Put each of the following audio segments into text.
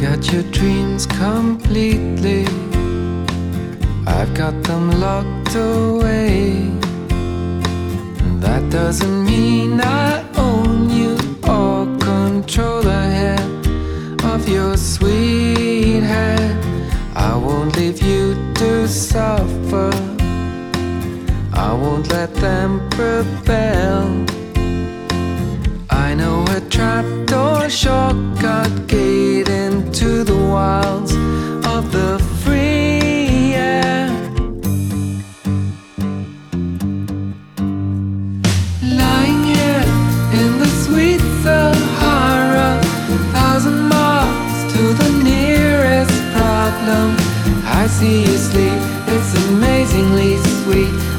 got your dreams completely. I've got them locked away. That doesn't mean I own you or control the head of your sweet head. I won't leave you to suffer. I won't let them prevail. I know a trapdoor shortcut gate into the wilds of the free air. Lying here in the sweet Sahara, thousand miles to the nearest problem. I see you sleep, it's amazingly sweet.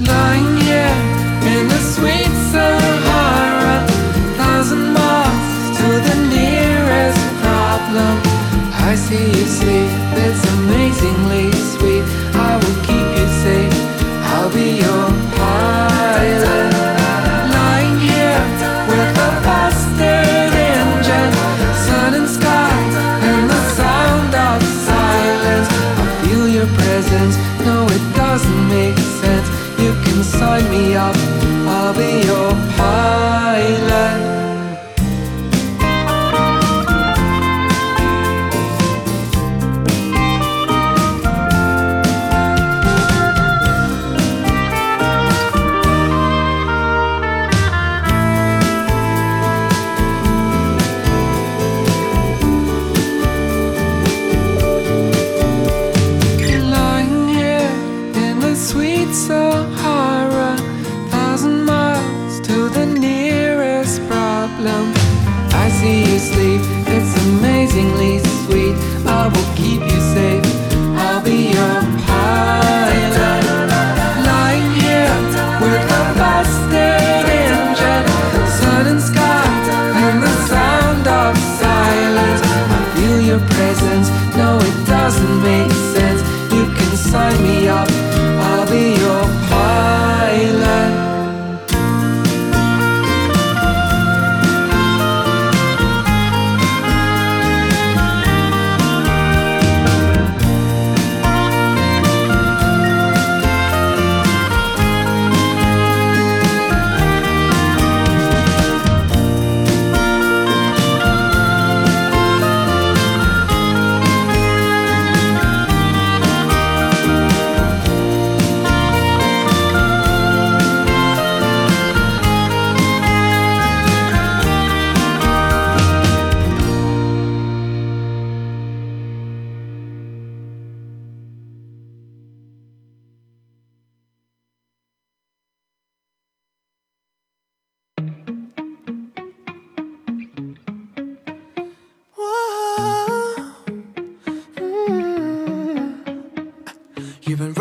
Lying here in the sweet Sahara, thousand miles to the nearest problem. I see you sleep, it's amazingly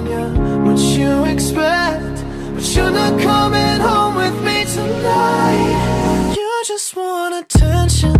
on you. What you expect? But you're not coming home with me tonight. You just want attention.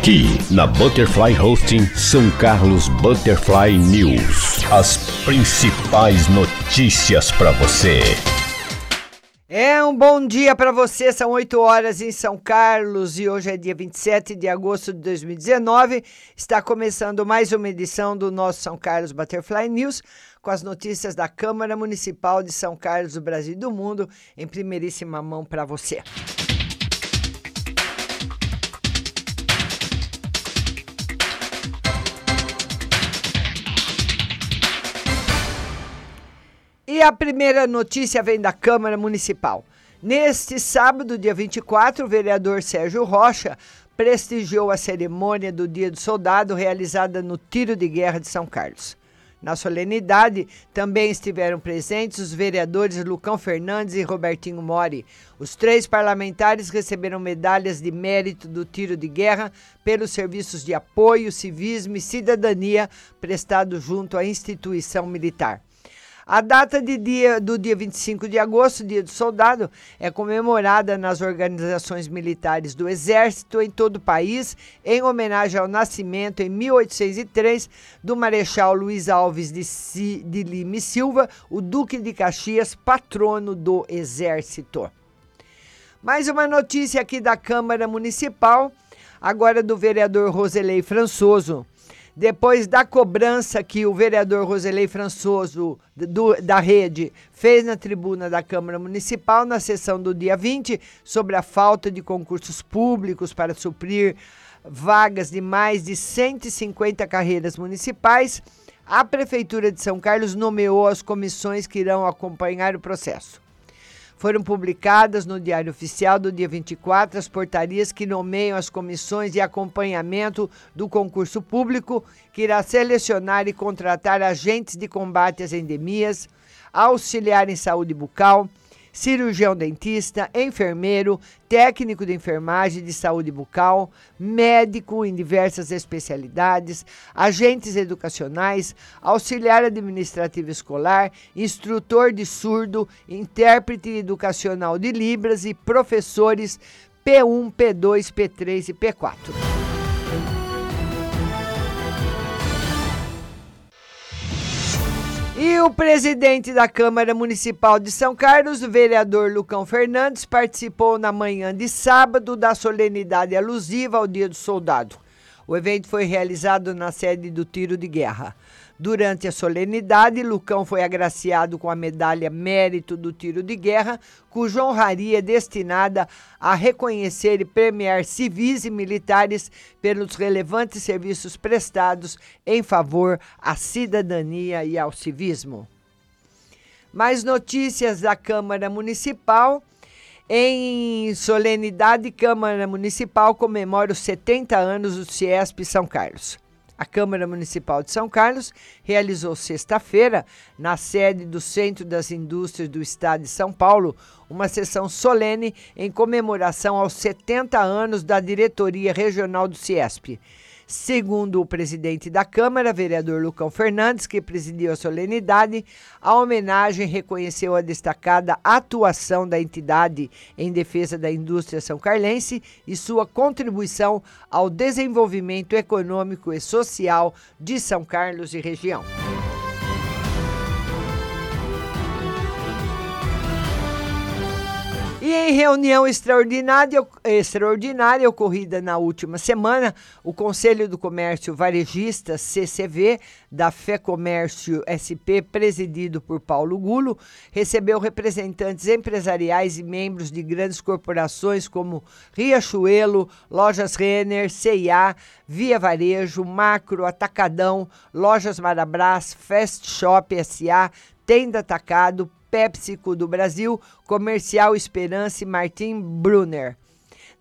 Aqui na Butterfly Hosting São Carlos Butterfly News. As principais notícias para você. É um bom dia para você, são 8 horas em São Carlos e hoje é dia 27 de agosto de 2019. Está começando mais uma edição do nosso São Carlos Butterfly News com as notícias da Câmara Municipal de São Carlos do Brasil e do Mundo em primeiríssima mão para você. E a primeira notícia vem da Câmara Municipal. Neste sábado, dia 24, o vereador Sérgio Rocha prestigiou a cerimônia do Dia do Soldado realizada no Tiro de Guerra de São Carlos. Na solenidade, também estiveram presentes os vereadores Lucão Fernandes e Robertinho Mori. Os três parlamentares receberam medalhas de mérito do tiro de guerra pelos serviços de apoio, civismo e cidadania prestados junto à instituição militar. A data de dia, do dia 25 de agosto, Dia do Soldado, é comemorada nas organizações militares do Exército em todo o país, em homenagem ao nascimento, em 1803, do Marechal Luiz Alves de, Si, de Lima Silva, o Duque de Caxias, patrono do Exército. Mais uma notícia aqui da Câmara Municipal, agora do vereador Roselei Françoso depois da cobrança que o vereador Roselei Françoso, do, da rede, fez na tribuna da Câmara Municipal, na sessão do dia 20, sobre a falta de concursos públicos para suprir vagas de mais de 150 carreiras municipais, a Prefeitura de São Carlos nomeou as comissões que irão acompanhar o processo. Foram publicadas no Diário Oficial do dia 24 as portarias que nomeiam as comissões de acompanhamento do concurso público, que irá selecionar e contratar agentes de combate às endemias, auxiliar em saúde bucal, cirurgião dentista, enfermeiro, técnico de enfermagem de saúde bucal, médico em diversas especialidades, agentes educacionais, auxiliar administrativo escolar, instrutor de surdo, intérprete educacional de Libras e professores P1, P2, P3 e P4. E o presidente da Câmara Municipal de São Carlos, o vereador Lucão Fernandes, participou na manhã de sábado da solenidade alusiva ao Dia do Soldado. O evento foi realizado na sede do Tiro de Guerra. Durante a solenidade, Lucão foi agraciado com a medalha Mérito do Tiro de Guerra, cuja honraria é destinada a reconhecer e premiar civis e militares pelos relevantes serviços prestados em favor à cidadania e ao civismo. Mais notícias da Câmara Municipal. Em solenidade, Câmara Municipal comemora os 70 anos do Ciesp São Carlos. A Câmara Municipal de São Carlos realizou sexta-feira, na sede do Centro das Indústrias do Estado de São Paulo, uma sessão solene em comemoração aos 70 anos da diretoria regional do Ciesp. Segundo o presidente da Câmara, vereador Lucão Fernandes, que presidiu a solenidade, a homenagem reconheceu a destacada atuação da entidade em defesa da indústria são carlense e sua contribuição ao desenvolvimento econômico e social de São Carlos e região. E em reunião extraordinária, extraordinária ocorrida na última semana, o Conselho do Comércio Varejista, CCV, da Fé Comércio SP, presidido por Paulo Gulo, recebeu representantes empresariais e membros de grandes corporações como Riachuelo, Lojas Renner, CIA, Via Varejo, Macro, Atacadão, Lojas Marabras, Fast Shop SA, Tenda Atacado, PepsiCo do Brasil, Comercial Esperança e Martin Brunner.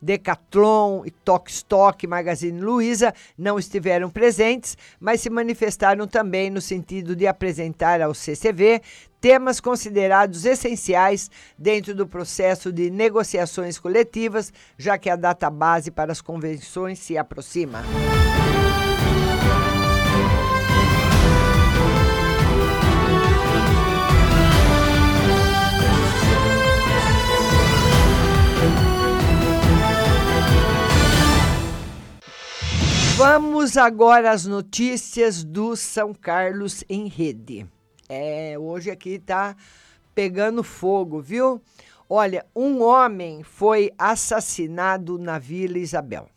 Decathlon e Tok Stock Magazine Luiza não estiveram presentes, mas se manifestaram também no sentido de apresentar ao CCV temas considerados essenciais dentro do processo de negociações coletivas, já que a data base para as convenções se aproxima. Vamos agora às notícias do São Carlos em rede. É, hoje aqui tá pegando fogo, viu? Olha, um homem foi assassinado na Vila Isabel.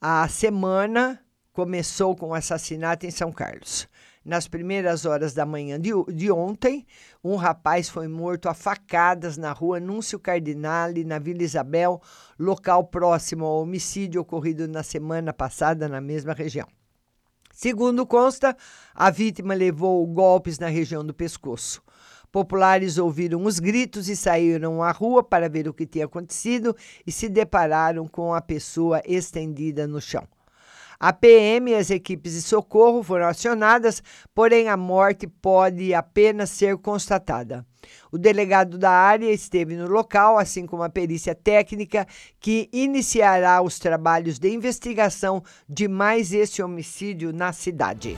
A semana começou com o assassinato em São Carlos. Nas primeiras horas da manhã de, de ontem, um rapaz foi morto a facadas na rua Núncio Cardinale, na Vila Isabel, local próximo ao homicídio ocorrido na semana passada na mesma região. Segundo consta, a vítima levou golpes na região do pescoço. Populares ouviram os gritos e saíram à rua para ver o que tinha acontecido e se depararam com a pessoa estendida no chão. A PM e as equipes de socorro foram acionadas, porém a morte pode apenas ser constatada. O delegado da área esteve no local, assim como a perícia técnica, que iniciará os trabalhos de investigação de mais esse homicídio na cidade.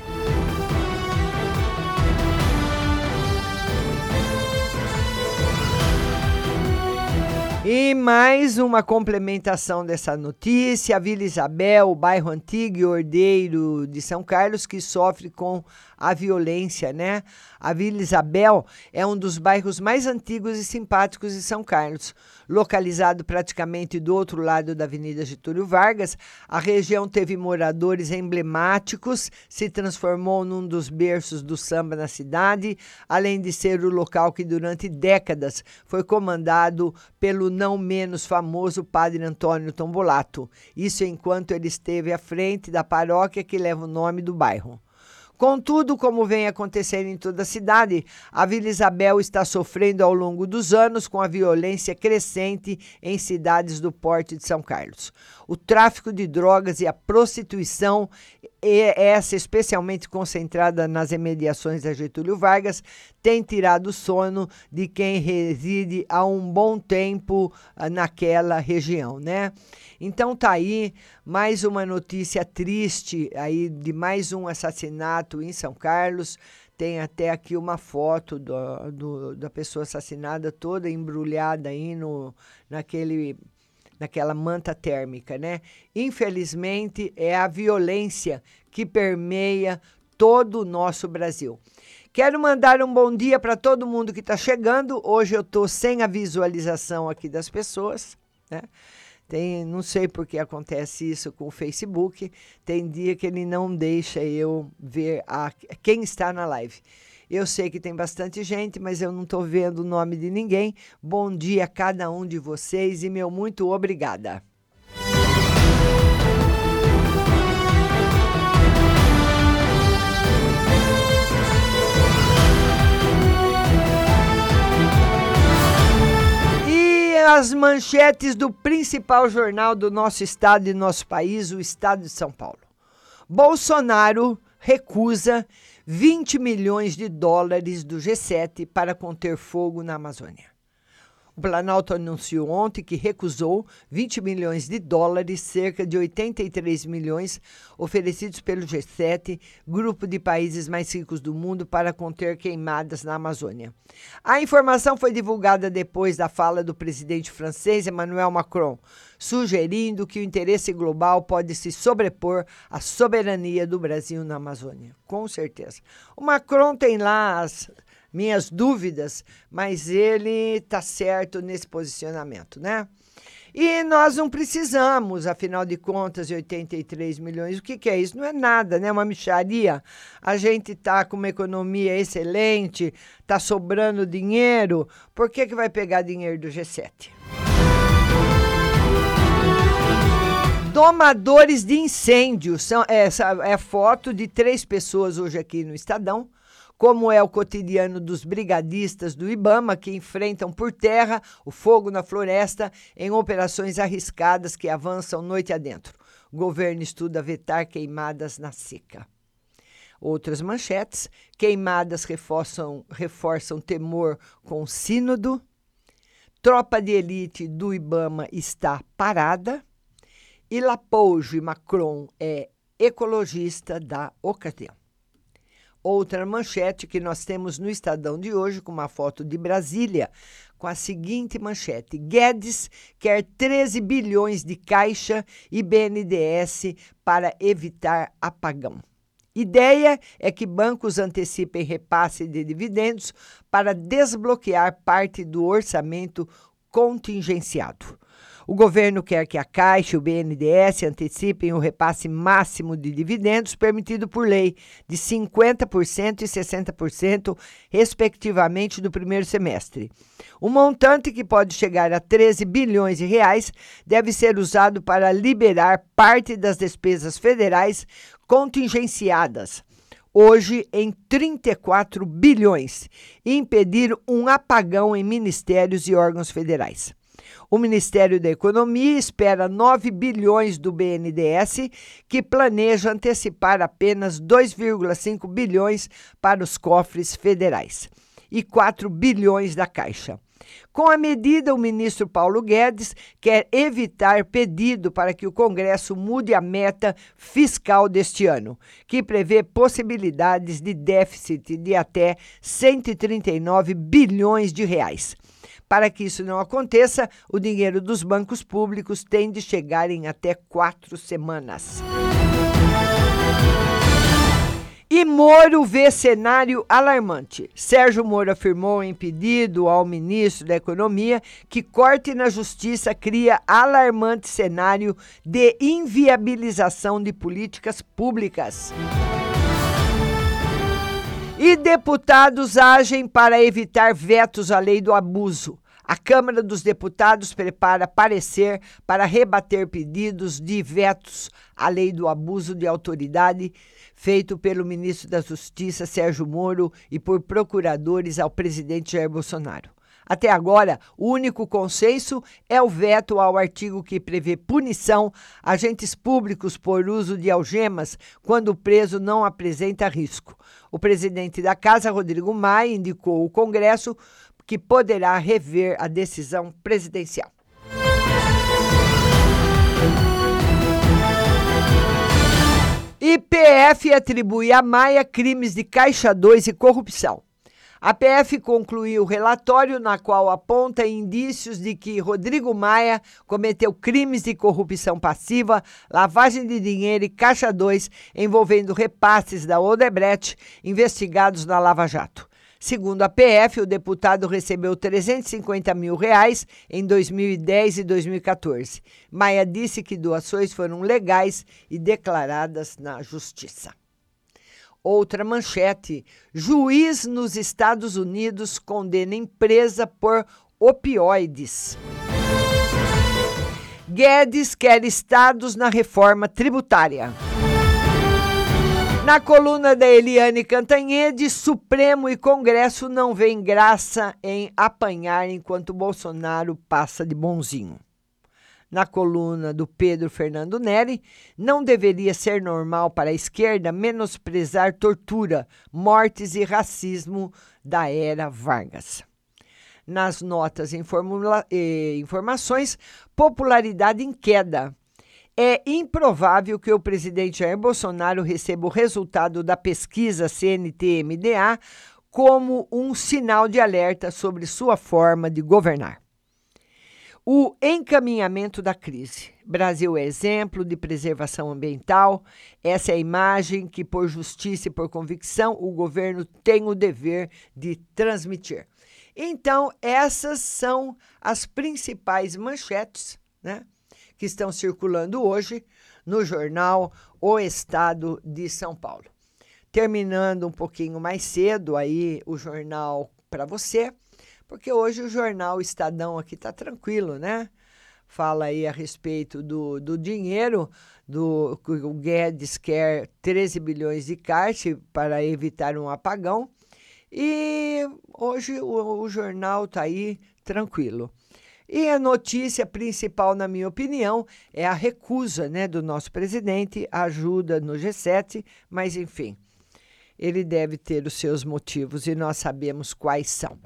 E mais uma complementação dessa notícia: a Vila Isabel, o bairro antigo e ordeiro de São Carlos, que sofre com a violência, né? A Vila Isabel é um dos bairros mais antigos e simpáticos de São Carlos. Localizado praticamente do outro lado da Avenida Getúlio Vargas, a região teve moradores emblemáticos, se transformou num dos berços do samba na cidade, além de ser o local que durante décadas foi comandado pelo não menos famoso Padre Antônio Tombolato. Isso enquanto ele esteve à frente da paróquia que leva o nome do bairro. Contudo, como vem acontecendo em toda a cidade, a Vila Isabel está sofrendo ao longo dos anos com a violência crescente em cidades do porte de São Carlos. O tráfico de drogas e a prostituição, essa especialmente concentrada nas imediações da Getúlio Vargas, tem tirado o sono de quem reside há um bom tempo ah, naquela região, né? Então tá aí mais uma notícia triste aí de mais um assassinato em São Carlos. Tem até aqui uma foto do, do, da pessoa assassinada toda embrulhada aí no, naquele, naquela manta térmica, né? Infelizmente, é a violência que permeia todo o nosso Brasil. Quero mandar um bom dia para todo mundo que está chegando. Hoje eu estou sem a visualização aqui das pessoas, né? Tem, não sei por que acontece isso com o Facebook. Tem dia que ele não deixa eu ver a, quem está na live. Eu sei que tem bastante gente, mas eu não estou vendo o nome de ninguém. Bom dia a cada um de vocês e meu muito obrigada. as manchetes do principal jornal do nosso estado e nosso país, o Estado de São Paulo. Bolsonaro recusa 20 milhões de dólares do G7 para conter fogo na Amazônia. O Planalto anunciou ontem que recusou 20 milhões de dólares, cerca de 83 milhões, oferecidos pelo G7, grupo de países mais ricos do mundo, para conter queimadas na Amazônia. A informação foi divulgada depois da fala do presidente francês Emmanuel Macron, sugerindo que o interesse global pode se sobrepor à soberania do Brasil na Amazônia. Com certeza. O Macron tem lá as minhas dúvidas, mas ele está certo nesse posicionamento, né? E nós não precisamos, afinal de contas, de 83 milhões. O que, que é isso? Não é nada, né? Uma micharia. A gente está com uma economia excelente, está sobrando dinheiro. Por que, que vai pegar dinheiro do G7? Domadores de incêndio. São, essa é foto de três pessoas hoje aqui no Estadão como é o cotidiano dos brigadistas do Ibama, que enfrentam por terra o fogo na floresta em operações arriscadas que avançam noite adentro. O governo estuda vetar queimadas na seca. Outras manchetes: queimadas reforçam, reforçam temor com sínodo. Tropa de elite do Ibama está parada. E Lapouge Macron é ecologista da ocasião. Outra manchete que nós temos no Estadão de hoje, com uma foto de Brasília, com a seguinte manchete: Guedes quer 13 bilhões de caixa e BNDES para evitar apagão. Ideia é que bancos antecipem repasse de dividendos para desbloquear parte do orçamento contingenciado. O governo quer que a Caixa e o BNDES antecipem o repasse máximo de dividendos permitido por lei, de 50% e 60%, respectivamente, do primeiro semestre. O montante, que pode chegar a 13 bilhões de reais, deve ser usado para liberar parte das despesas federais contingenciadas hoje em 34 bilhões e impedir um apagão em ministérios e órgãos federais. O Ministério da Economia espera 9 bilhões do BNDES, que planeja antecipar apenas 2,5 bilhões para os cofres federais e 4 bilhões da Caixa. Com a medida, o ministro Paulo Guedes quer evitar pedido para que o Congresso mude a meta fiscal deste ano, que prevê possibilidades de déficit de até 139 bilhões de reais. Para que isso não aconteça, o dinheiro dos bancos públicos tem de chegar em até quatro semanas. E Moro vê cenário alarmante. Sérgio Moro afirmou em pedido ao ministro da Economia que corte na justiça cria alarmante cenário de inviabilização de políticas públicas. E deputados agem para evitar vetos à lei do abuso. A Câmara dos Deputados prepara parecer para rebater pedidos de vetos à lei do abuso de autoridade feito pelo ministro da Justiça, Sérgio Moro, e por procuradores ao presidente Jair Bolsonaro. Até agora, o único consenso é o veto ao artigo que prevê punição a agentes públicos por uso de algemas quando o preso não apresenta risco. O presidente da Casa, Rodrigo Maia, indicou ao Congresso que poderá rever a decisão presidencial. IPF atribui a Maia crimes de Caixa 2 e corrupção. A PF concluiu o relatório na qual aponta indícios de que Rodrigo Maia cometeu crimes de corrupção passiva, lavagem de dinheiro e caixa 2 envolvendo repasses da Odebrecht investigados na Lava Jato. Segundo a PF, o deputado recebeu 350 mil reais em 2010 e 2014. Maia disse que doações foram legais e declaradas na Justiça. Outra manchete: juiz nos Estados Unidos condena empresa por opioides. Guedes quer estados na reforma tributária. Na coluna da Eliane Cantanhede, Supremo e Congresso não veem graça em apanhar enquanto Bolsonaro passa de bonzinho. Na coluna do Pedro Fernando Neri, não deveria ser normal para a esquerda menosprezar tortura, mortes e racismo da era Vargas. Nas notas e informações, popularidade em queda. É improvável que o presidente Jair Bolsonaro receba o resultado da pesquisa CNT-MDA como um sinal de alerta sobre sua forma de governar. O encaminhamento da crise. Brasil é exemplo de preservação ambiental. Essa é a imagem que, por justiça e por convicção, o governo tem o dever de transmitir. Então, essas são as principais manchetes né, que estão circulando hoje no jornal O Estado de São Paulo terminando um pouquinho mais cedo aí o jornal para você, porque hoje o jornal Estadão aqui está tranquilo, né? Fala aí a respeito do, do dinheiro, do o Guedes quer 13 bilhões de caixa para evitar um apagão. E hoje o, o jornal está aí tranquilo. E a notícia principal, na minha opinião, é a recusa né, do nosso presidente, a ajuda no G7, mas enfim ele deve ter os seus motivos e nós sabemos quais são.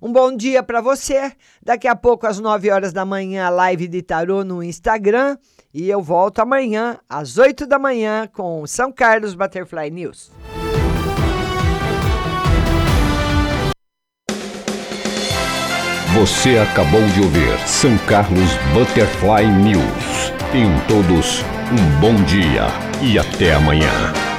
Um bom dia para você. Daqui a pouco, às 9 horas da manhã, a live de tarô no Instagram. E eu volto amanhã, às 8 da manhã, com São Carlos Butterfly News. Você acabou de ouvir São Carlos Butterfly News. Tenham todos um bom dia e até amanhã.